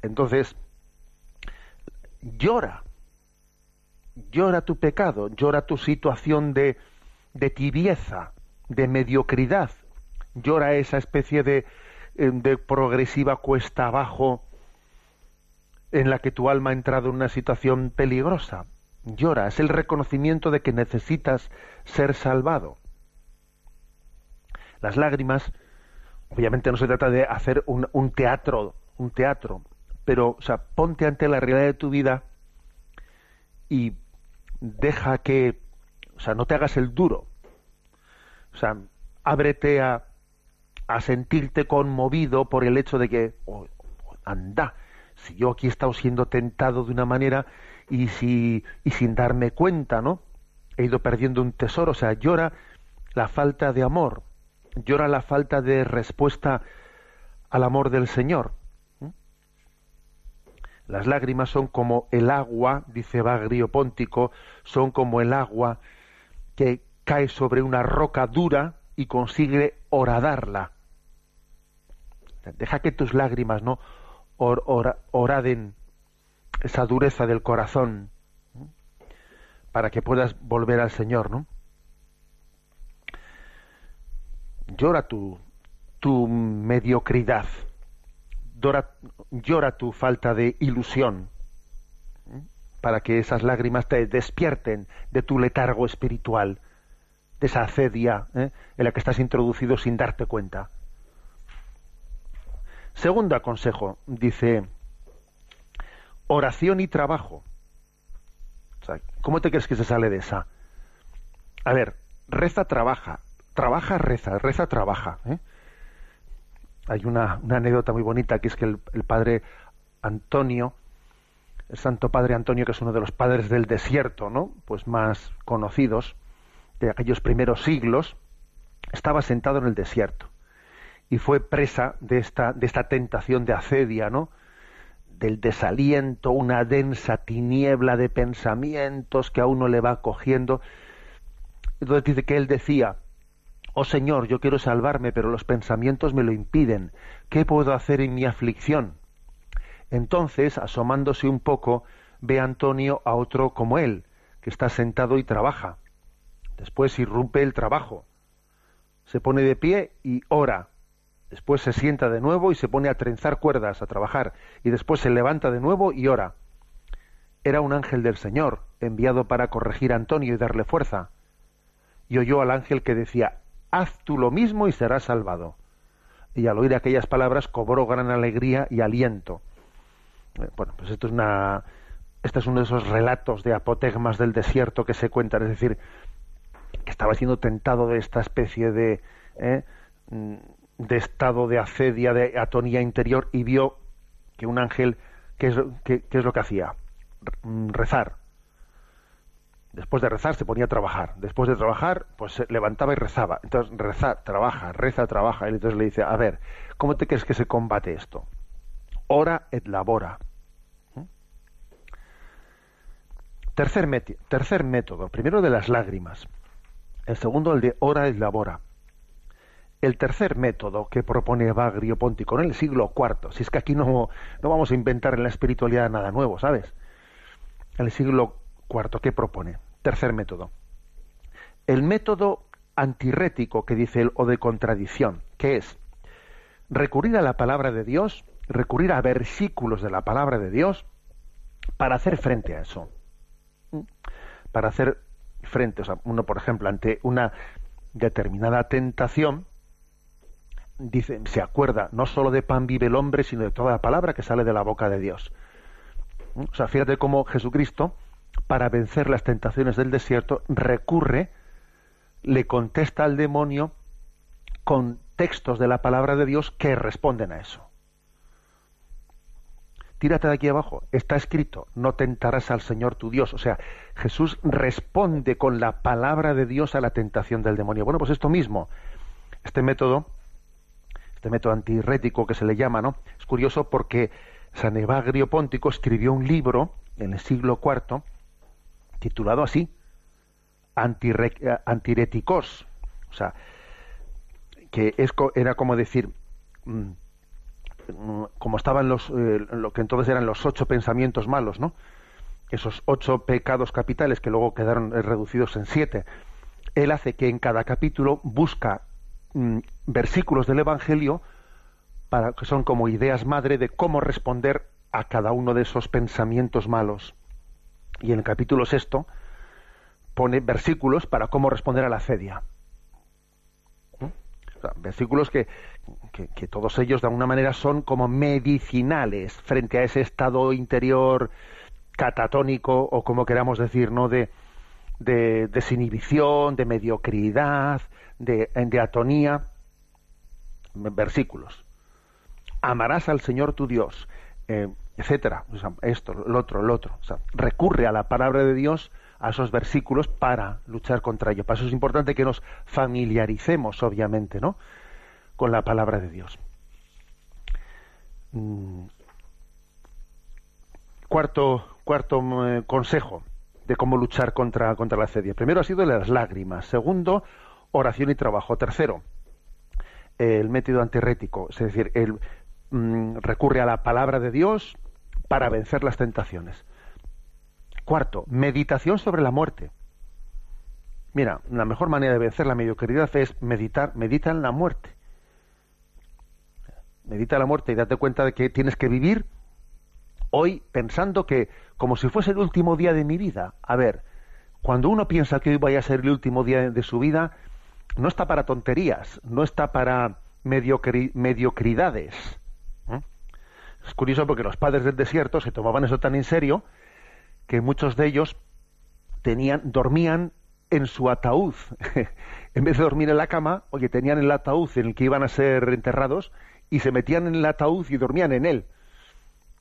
entonces llora, llora tu pecado, llora tu situación de, de tibieza, de mediocridad, llora esa especie de, eh, de progresiva cuesta abajo en la que tu alma ha entrado en una situación peligrosa. Llora, es el reconocimiento de que necesitas ser salvado. Las lágrimas, obviamente no se trata de hacer un, teatro, un teatro, pero, o sea, ponte ante la realidad de tu vida y deja que, o sea, no te hagas el duro. O sea, ábrete a, a sentirte conmovido por el hecho de que, oh, anda, si yo aquí he estado siendo tentado de una manera y, si, y sin darme cuenta, ¿no? He ido perdiendo un tesoro, o sea, llora la falta de amor, llora la falta de respuesta al amor del Señor. Las lágrimas son como el agua, dice Bagrio Póntico, son como el agua que cae sobre una roca dura y consigue horadarla. Deja que tus lágrimas no oraden esa dureza del corazón para que puedas volver al Señor, ¿no? Llora tu, tu mediocridad, llora, tu falta de ilusión, para que esas lágrimas te despierten de tu letargo espiritual, de esa acedia ¿eh? en la que estás introducido sin darte cuenta. Segundo consejo, dice, oración y trabajo. ¿Cómo te crees que se sale de esa? A ver, reza, trabaja. trabaja, reza, reza, trabaja. ¿eh? Hay una, anécdota muy bonita que es que el, padre Antonio, el Santo Padre Antonio, que es uno de los padres del desierto, ¿no? Pues más conocidos de aquellos primeros siglos, estaba sentado en el desierto y fue presa de esta, de esta tentación de acedia, ¿no? Del desaliento, una densa tiniebla de pensamientos que a uno le va cogiendo. Entonces dice que él decía, oh Señor, yo quiero salvarme, pero los pensamientos me lo impiden. ¿Qué puedo hacer en mi aflicción? Entonces, asomándose un poco, ve Antonio a otro como él, que está sentado y trabaja. Después irrumpe el trabajo. Se pone de pie y ora. Después se sienta de nuevo y se pone a trenzar cuerdas, a trabajar. Y después se levanta de nuevo y ora. Era un ángel del Señor, enviado para corregir a Antonio y darle fuerza. Y oyó al ángel que decía, haz tú lo mismo y serás salvado. Y al oír aquellas palabras cobró gran alegría y aliento. Eh, bueno, pues esto es una, este es uno de esos relatos de apotegmas del desierto que se cuentan, es decir, que estaba siendo tentado de esta especie de, eh, de estado de acedia, de atonía interior, y vio que un ángel, ¿qué es, qué es lo que hacía? Rezar, Después de rezar se ponía a trabajar. Después de trabajar, pues se levantaba y rezaba. Entonces, reza, trabaja, reza, trabaja. Y entonces le dice, a ver, ¿cómo te crees que se combate esto? Ora et labora. ¿Mm? Tercer, tercer método. Primero de las lágrimas. El segundo, el de ora et labora. El tercer método que propone Bagrio Póntico en el siglo IV, si es que aquí no, no vamos a inventar en la espiritualidad nada nuevo, ¿sabes? El siglo Cuarto, ¿qué propone? Tercer método. El método antirrético que dice él o de contradicción, que es recurrir a la palabra de Dios, recurrir a versículos de la palabra de Dios para hacer frente a eso. Para hacer frente, o sea, uno, por ejemplo, ante una determinada tentación, dice, se acuerda no solo de pan vive el hombre, sino de toda la palabra que sale de la boca de Dios. O sea, fíjate cómo Jesucristo para vencer las tentaciones del desierto, recurre, le contesta al demonio con textos de la palabra de Dios que responden a eso. Tírate de aquí abajo, está escrito, no tentarás al Señor tu Dios. O sea, Jesús responde con la palabra de Dios a la tentación del demonio. Bueno, pues esto mismo, este método, este método antirrético que se le llama, ¿no? Es curioso porque San Evagrio Póntico escribió un libro en el siglo IV titulado así, eh, antiréticos, o sea, que era como decir, mm, como estaban los, eh, lo que entonces eran los ocho pensamientos malos, ¿no? Esos ocho pecados capitales que luego quedaron eh, reducidos en siete. Él hace que en cada capítulo busca mm, versículos del Evangelio para que son como ideas madre de cómo responder a cada uno de esos pensamientos malos. Y en el capítulo sexto pone versículos para cómo responder a la cedia. ¿Mm? versículos que, que, todos ellos de alguna manera son como medicinales frente a ese estado interior catatónico o como queramos decir, ¿no? De, de desinhibición, de mediocridad, de, de atonía. Versículos. Amarás al Señor tu Dios. Eh, etcétera, esto, lo otro, lo otro. recurre a la palabra de Dios, a esos versículos para luchar contra ello. Para eso es importante que nos familiaricemos, obviamente, ¿no? con la palabra de Dios. Mm. Cuarto, cuarto eh, consejo de cómo luchar contra, contra la cedia. Primero ha sido las lágrimas. Segundo, oración y trabajo. Tercero, el método antirrético, es decir, el, mm, recurre a la palabra de Dios para vencer las tentaciones. Cuarto, meditación sobre la muerte. Mira, la mejor manera de vencer la mediocridad es meditar, medita en la muerte. Medita la muerte y date cuenta de que tienes que vivir hoy pensando que como si fuese el último día de mi vida. A ver, cuando uno piensa que hoy vaya a ser el último día de su vida, no está para tonterías, no está para mediocridades. Es curioso porque los padres del desierto se tomaban eso tan en serio que muchos de ellos tenían, dormían en su ataúd. en vez de dormir en la cama, oye, tenían el ataúd en el que iban a ser enterrados y se metían en el ataúd y dormían en él.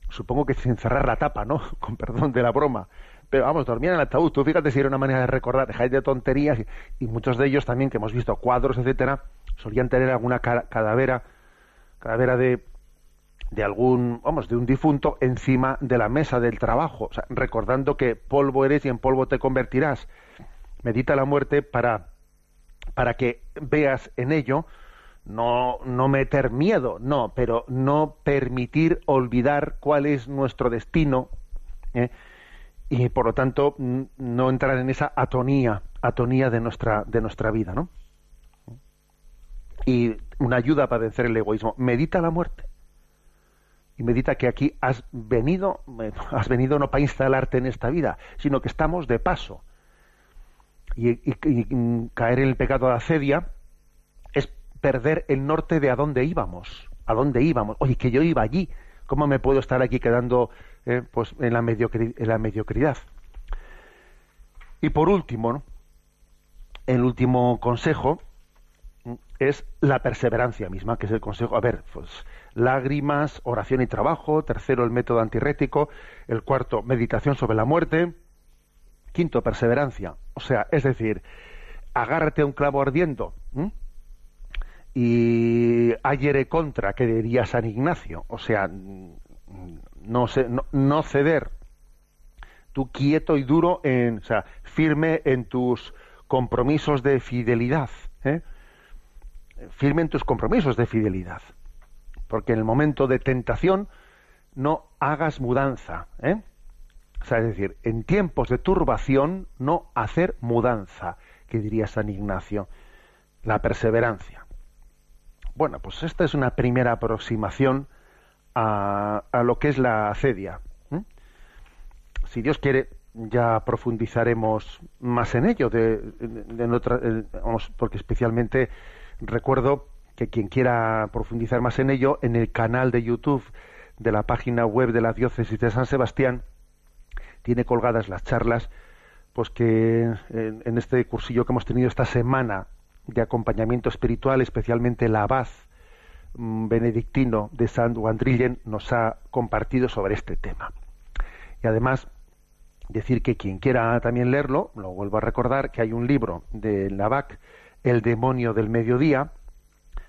Supongo que sin cerrar la tapa, ¿no? Con perdón de la broma. Pero vamos, dormían en el ataúd. Tú fíjate si era una manera de recordar, dejáis de tonterías. Y, muchos de ellos también, que hemos visto cuadros, etcétera, solían tener alguna cadavera, cadavera de, de algún, vamos, de un difunto encima de la mesa del trabajo, o sea, recordando que polvo eres y en polvo te convertirás. Medita la muerte para, para que veas en ello, no, no meter miedo, no, pero no permitir olvidar cuál es nuestro destino ¿eh? Y por lo tanto no entrar en esa atonía, atonía de nuestra, de nuestra vida, ¿no? Y una ayuda para vencer el egoísmo. Medita la muerte y medita que aquí has venido, has venido no para instalarte en esta vida, sino que estamos de paso. Y, caer en el pecado de acedia es perder el norte de a dónde íbamos, a dónde íbamos. Oye, que yo iba allí, ¿cómo me puedo estar aquí quedando eh, pues en la, mediocridad? Y por último, el último consejo es la perseverancia misma, que es el consejo. A ver, pues lágrimas, oración y trabajo. Tercero, el método antirrético. El cuarto, meditación sobre la muerte. Quinto, perseverancia. O sea, es decir, agárrate a un clavo ardiendo. Y ayere contra, que diría San Ignacio. O sea, no, no, ceder. Tú quieto y duro, en, o sea, firme en tus compromisos de fidelidad. ¿eh? Firme en tus compromisos de fidelidad porque en el momento de tentación no hagas mudanza. ¿eh? O sea, es decir, en tiempos de turbación no hacer mudanza, que diría San Ignacio, la perseverancia. Bueno, pues esta es una primera aproximación a, lo que es la acedia. ¿eh? Si Dios quiere, ya profundizaremos más en ello, de, porque especialmente recuerdo que quien quiera profundizar más en ello, en el canal de YouTube de la página web de la diócesis de San Sebastián, tiene colgadas las charlas, pues que en, este cursillo que hemos tenido esta semana de acompañamiento espiritual, especialmente la abad mm, benedictino de San Wandrillen nos ha compartido sobre este tema. Y además, decir que quien quiera también leerlo, lo vuelvo a recordar, que hay un libro de Lavac, El demonio del mediodía,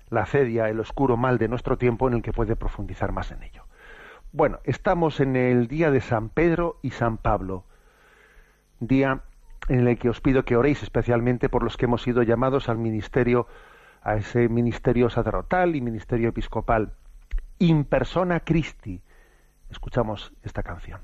la cedia, el oscuro mal de nuestro tiempo, en el que puede profundizar más en ello. Bueno, estamos en el día de San Pedro y San Pablo, día en el que os pido que oréis especialmente por los que hemos sido llamados al ministerio, a ese ministerio sacerdotal y ministerio episcopal. In persona Christi. Escuchamos esta canción.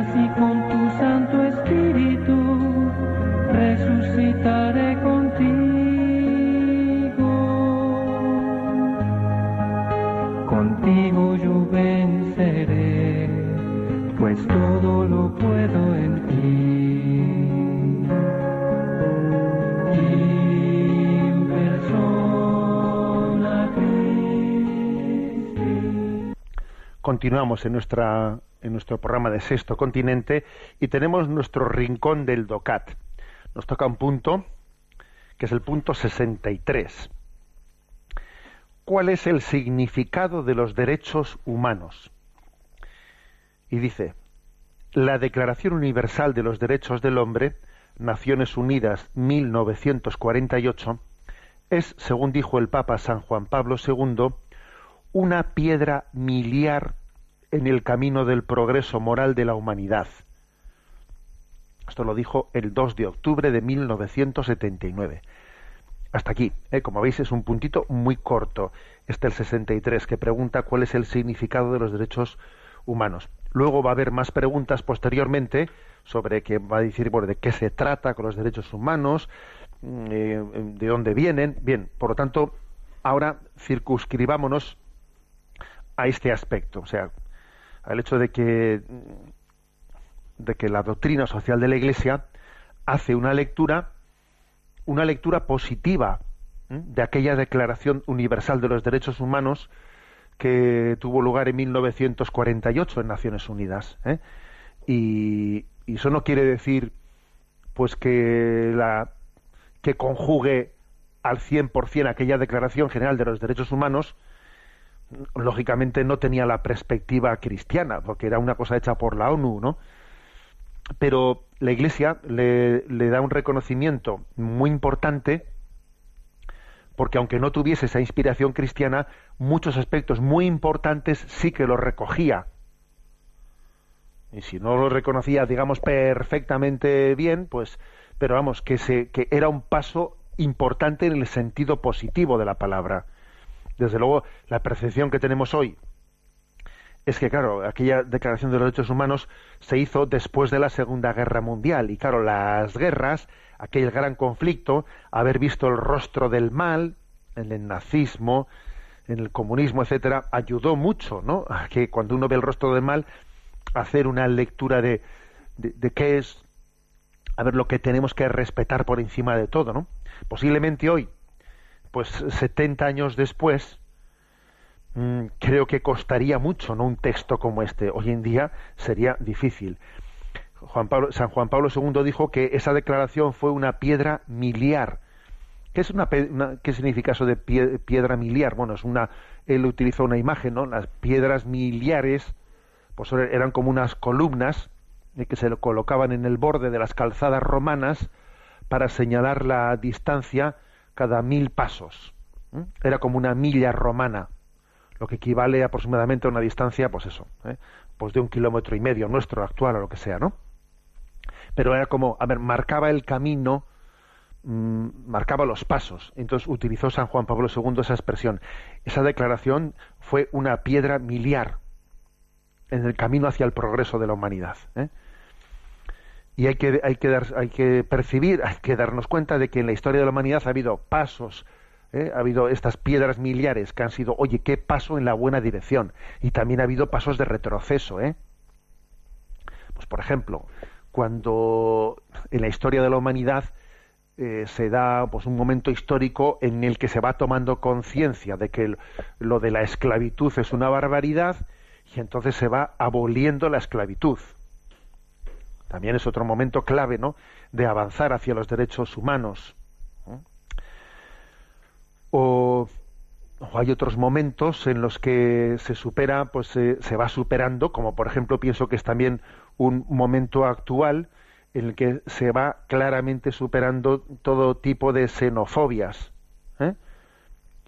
Y con tu Santo Espíritu resucitaré contigo. Contigo yo venceré, pues todo lo puedo en ti. Continuamos en nuestra en nuestro programa de Sexto Continente y tenemos nuestro rincón del DOCAT. Nos toca un punto que es el punto 63. ¿Cuál es el significado de los derechos humanos? Y dice, la Declaración Universal de los Derechos del Hombre, Naciones Unidas 1948, es, según dijo el Papa San Juan Pablo II, una piedra miliar en el camino del progreso moral de la humanidad. Esto lo dijo el 2 de octubre de 1979. Hasta aquí, ¿eh? como veis, es un puntito muy corto. Este el 63, que pregunta cuál es el significado de los derechos humanos. Luego va a haber más preguntas posteriormente sobre que va a decir bueno, de qué se trata con los derechos humanos, eh, de dónde vienen. Bien, por lo tanto, ahora circunscribámonos a este aspecto, o sea, al hecho de que de que la doctrina social de la Iglesia hace una lectura una lectura positiva de aquella Declaración Universal de los Derechos Humanos que tuvo lugar en 1948 en Naciones Unidas. ¿eh? Y, y, eso no quiere decir pues que la que conjugue al 100% aquella Declaración General de los Derechos Humanos, lógicamente no tenía la perspectiva cristiana, porque era una cosa hecha por la ONU, ¿no? Pero la Iglesia le, le da un reconocimiento muy importante porque aunque no tuviese esa inspiración cristiana, muchos aspectos muy importantes sí que los recogía. Y si no lo reconocía, digamos, perfectamente bien, pues, pero vamos, que, se, que era un paso importante en el sentido positivo de la palabra. Desde luego, la percepción que tenemos hoy es que, claro, aquella declaración de los derechos humanos se hizo después de la Segunda Guerra Mundial. Y, claro, las guerras, aquel gran conflicto, haber visto el rostro del mal en el nazismo, en el comunismo, etcétera, ayudó mucho, ¿no? A que cuando uno ve el rostro del mal, hacer una lectura de, de, de qué es, a ver, lo que tenemos que respetar por encima de todo, ¿no? Posiblemente hoy, pues 70 años después, mmm, creo que costaría mucho no un texto como este. Hoy en día sería difícil. Juan Pablo, San Juan Pablo II dijo que esa declaración fue una piedra miliar ¿Qué, es una, ¿Qué significa eso de piedra miliar? Bueno, es una, él utilizó una imagen, ¿no? Las piedras miliares pues eran como unas columnas eh, que se colocaban en el borde de las calzadas romanas para señalar la distancia cada mil pasos. Era como una milla romana, lo que equivale aproximadamente a una distancia, pues eso, ¿eh? pues de un kilómetro y medio, nuestro actual o lo que sea, ¿no? Pero era como, a ver, marcaba el camino Mm, marcaba los pasos. Entonces utilizó San Juan Pablo II esa expresión. Esa declaración fue una piedra miliar en el camino hacia el progreso de la humanidad. ¿eh? Y hay que, hay, que dar, hay que percibir, hay que darnos cuenta de que en la historia de la humanidad ha habido pasos, ¿eh? ha habido estas piedras miliares que han sido, oye, qué paso en la buena dirección. Y también ha habido pasos de retroceso. ¿eh? Pues por ejemplo, cuando en la historia de la humanidad eh, se da pues un momento histórico en el que se va tomando conciencia de que lo de la esclavitud es una barbaridad y entonces se va aboliendo la esclavitud. También es otro momento clave, ¿no? De avanzar hacia los derechos humanos. O, hay otros momentos en los que se supera, pues se va superando, como por ejemplo pienso que es también un momento actual en el que se va claramente superando todo tipo de xenofobias.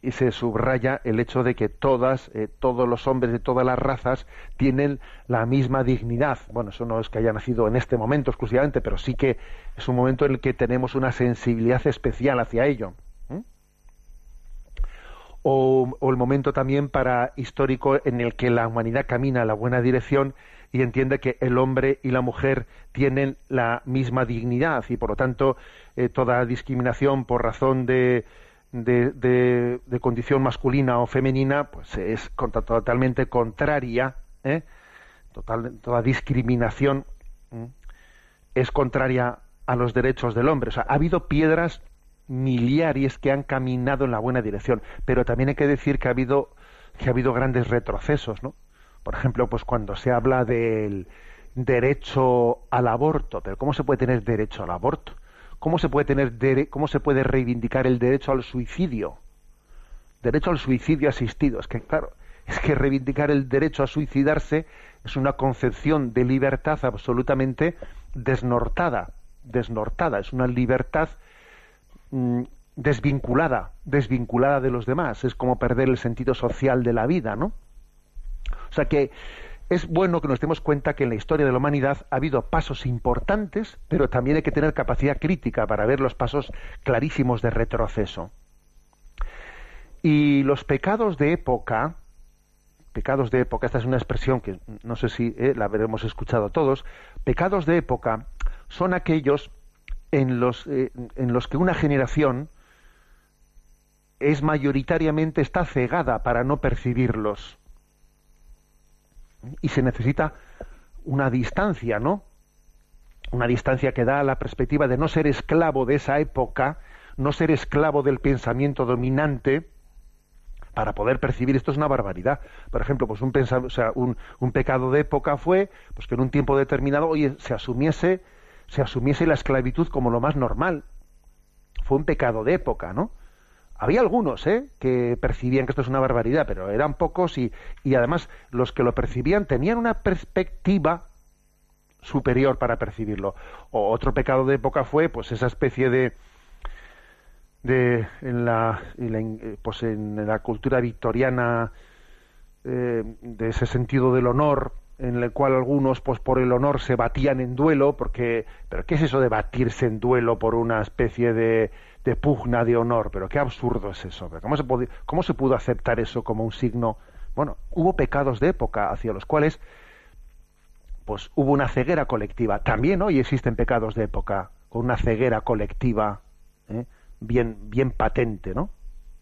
Y se subraya el hecho de que todas, eh, todos los hombres de todas las razas tienen la misma dignidad. Bueno, eso no es que haya nacido en este momento exclusivamente, pero sí que es un momento en el que tenemos una sensibilidad especial hacia ello. O, o, el momento también para histórico en el que la humanidad camina en la buena dirección y entiende que el hombre y la mujer tienen la misma dignidad y por lo tanto eh, toda discriminación por razón de, de, condición masculina o femenina pues es totalmente contraria ¿eh? Total, toda discriminación es contraria a los derechos del hombre o sea ha habido piedras miliares que han caminado en la buena dirección pero también hay que decir que ha habido que ha habido grandes retrocesos no por ejemplo, pues cuando se habla del derecho al aborto, pero ¿cómo se puede tener derecho al aborto? ¿Cómo se puede tener cómo se puede reivindicar el derecho al suicidio? Derecho al suicidio asistido. Es que claro, es que reivindicar el derecho a suicidarse es una concepción de libertad absolutamente desnortada, desnortada, es una libertad mm, desvinculada, desvinculada de los demás, es como perder el sentido social de la vida, ¿no? O sea que es bueno que nos demos cuenta que en la historia de la humanidad ha habido pasos importantes, pero también hay que tener capacidad crítica para ver los pasos clarísimos de retroceso. Y los pecados de época, pecados de época, esta es una expresión que no sé si eh, la habremos escuchado todos, pecados de época son aquellos en los, eh, en los que una generación es mayoritariamente está cegada para no percibirlos y se necesita una distancia, ¿no? Una distancia que da la perspectiva de no ser esclavo de esa época, no ser esclavo del pensamiento dominante, para poder percibir esto es una barbaridad. Por ejemplo, pues un, o sea, un, un, pecado de época fue pues que en un tiempo determinado oye, se asumiese se asumiese la esclavitud como lo más normal. Fue un pecado de época, ¿no? Había algunos ¿eh? que percibían que esto es una barbaridad, pero eran pocos y, y además los que lo percibían tenían una perspectiva superior para percibirlo. O otro pecado de época fue pues esa especie de de en la, pues en la cultura victoriana eh, de ese sentido del honor en el cual algunos pues por el honor se batían en duelo porque pero qué es eso de batirse en duelo por una especie de de pugna de honor. Pero qué absurdo es eso. ¿Cómo se, ¿Cómo se pudo aceptar eso como un signo? Bueno, hubo pecados de época hacia los cuales pues hubo una ceguera colectiva. También hoy existen pecados de época con una ceguera colectiva ¿eh? bien, bien patente, ¿no?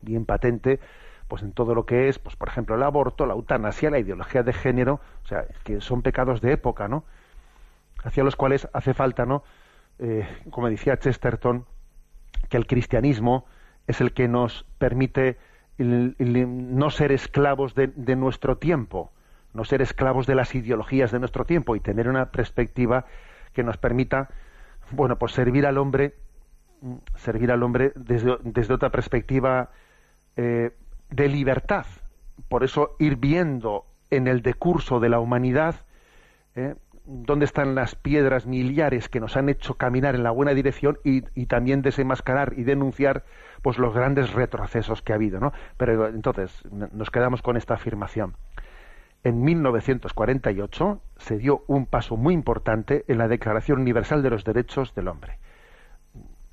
Bien patente, pues en todo lo que es, pues por ejemplo, el aborto, la eutanasia, la ideología de género, o sea, que son pecados de época, ¿no? Hacia los cuales hace falta, ¿no? Eh, como decía Chesterton, que el cristianismo es el que nos permite no ser esclavos de, nuestro tiempo, no ser esclavos de las ideologías de nuestro tiempo y tener una perspectiva que nos permita, bueno, pues servir al hombre servir al hombre desde, desde otra perspectiva eh, de libertad. Por eso ir viendo en el decurso de la humanidad eh, dónde están las piedras miliares que nos han hecho caminar en la buena dirección y, y, también desenmascarar y denunciar pues los grandes retrocesos que ha habido, ¿no? Pero entonces nos quedamos con esta afirmación. En 1948 se dio un paso muy importante en la Declaración Universal de los Derechos del Hombre.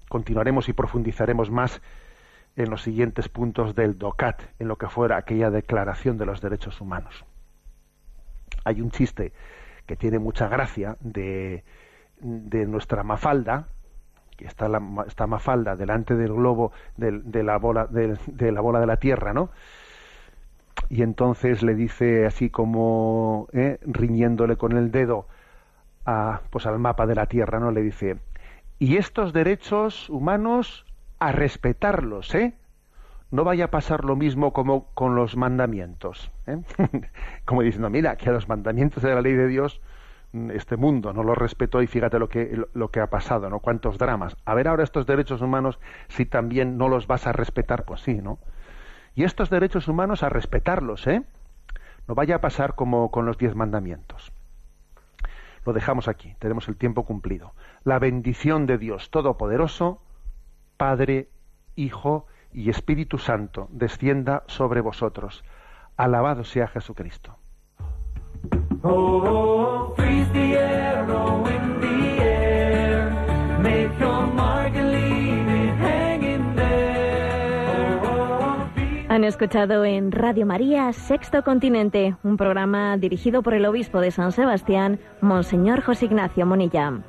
Continuaremos y profundizaremos más en los siguientes puntos del DOCAT, en lo que fuera aquella Declaración de los Derechos Humanos. Hay un chiste que tiene mucha gracia de, de nuestra Mafalda, que está la, está Mafalda delante del globo de, la bola de, de, la bola de la Tierra, ¿no? Y entonces le dice así como ¿eh? riñéndole con el dedo a, pues al mapa de la Tierra, ¿no? Le dice y estos derechos humanos a respetarlos, ¿eh? No vaya a pasar lo mismo como con los mandamientos, ¿eh? como diciendo, mira, que a los mandamientos de la ley de Dios este mundo no los respetó y fíjate lo que lo que ha pasado, ¿no? Cuántos dramas. A ver ahora estos derechos humanos si también no los vas a respetar, pues sí, ¿no? Y estos derechos humanos a respetarlos, ¿eh? No vaya a pasar como con los diez mandamientos. Lo dejamos aquí, tenemos el tiempo cumplido. La bendición de Dios Todopoderoso, Padre, Hijo y Espíritu Santo, descienda sobre vosotros. Alabado sea Jesucristo. Oh, oh. Oh, be Han escuchado en Radio María Sexto Continente, un programa dirigido por el obispo de San Sebastián, Monseñor José Ignacio Monilla.